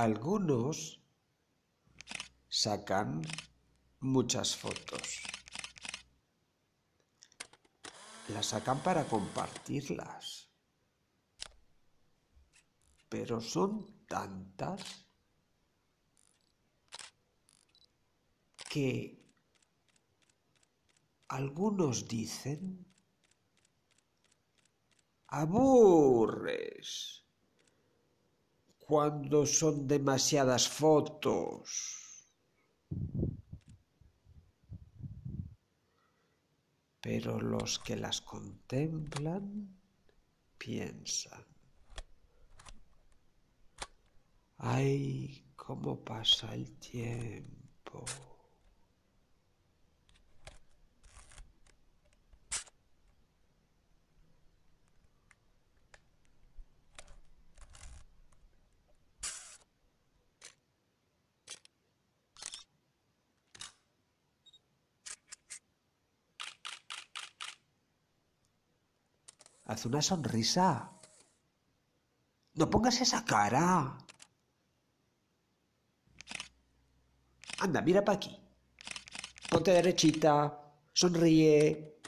Algunos sacan muchas fotos. Las sacan para compartirlas. Pero son tantas que algunos dicen aburres cuando son demasiadas fotos. Pero los que las contemplan piensan, ay, cómo pasa el tiempo. Haz una sonrisa. No pongas esa cara. Anda, mira para aquí. Ponte derechita. Sonríe.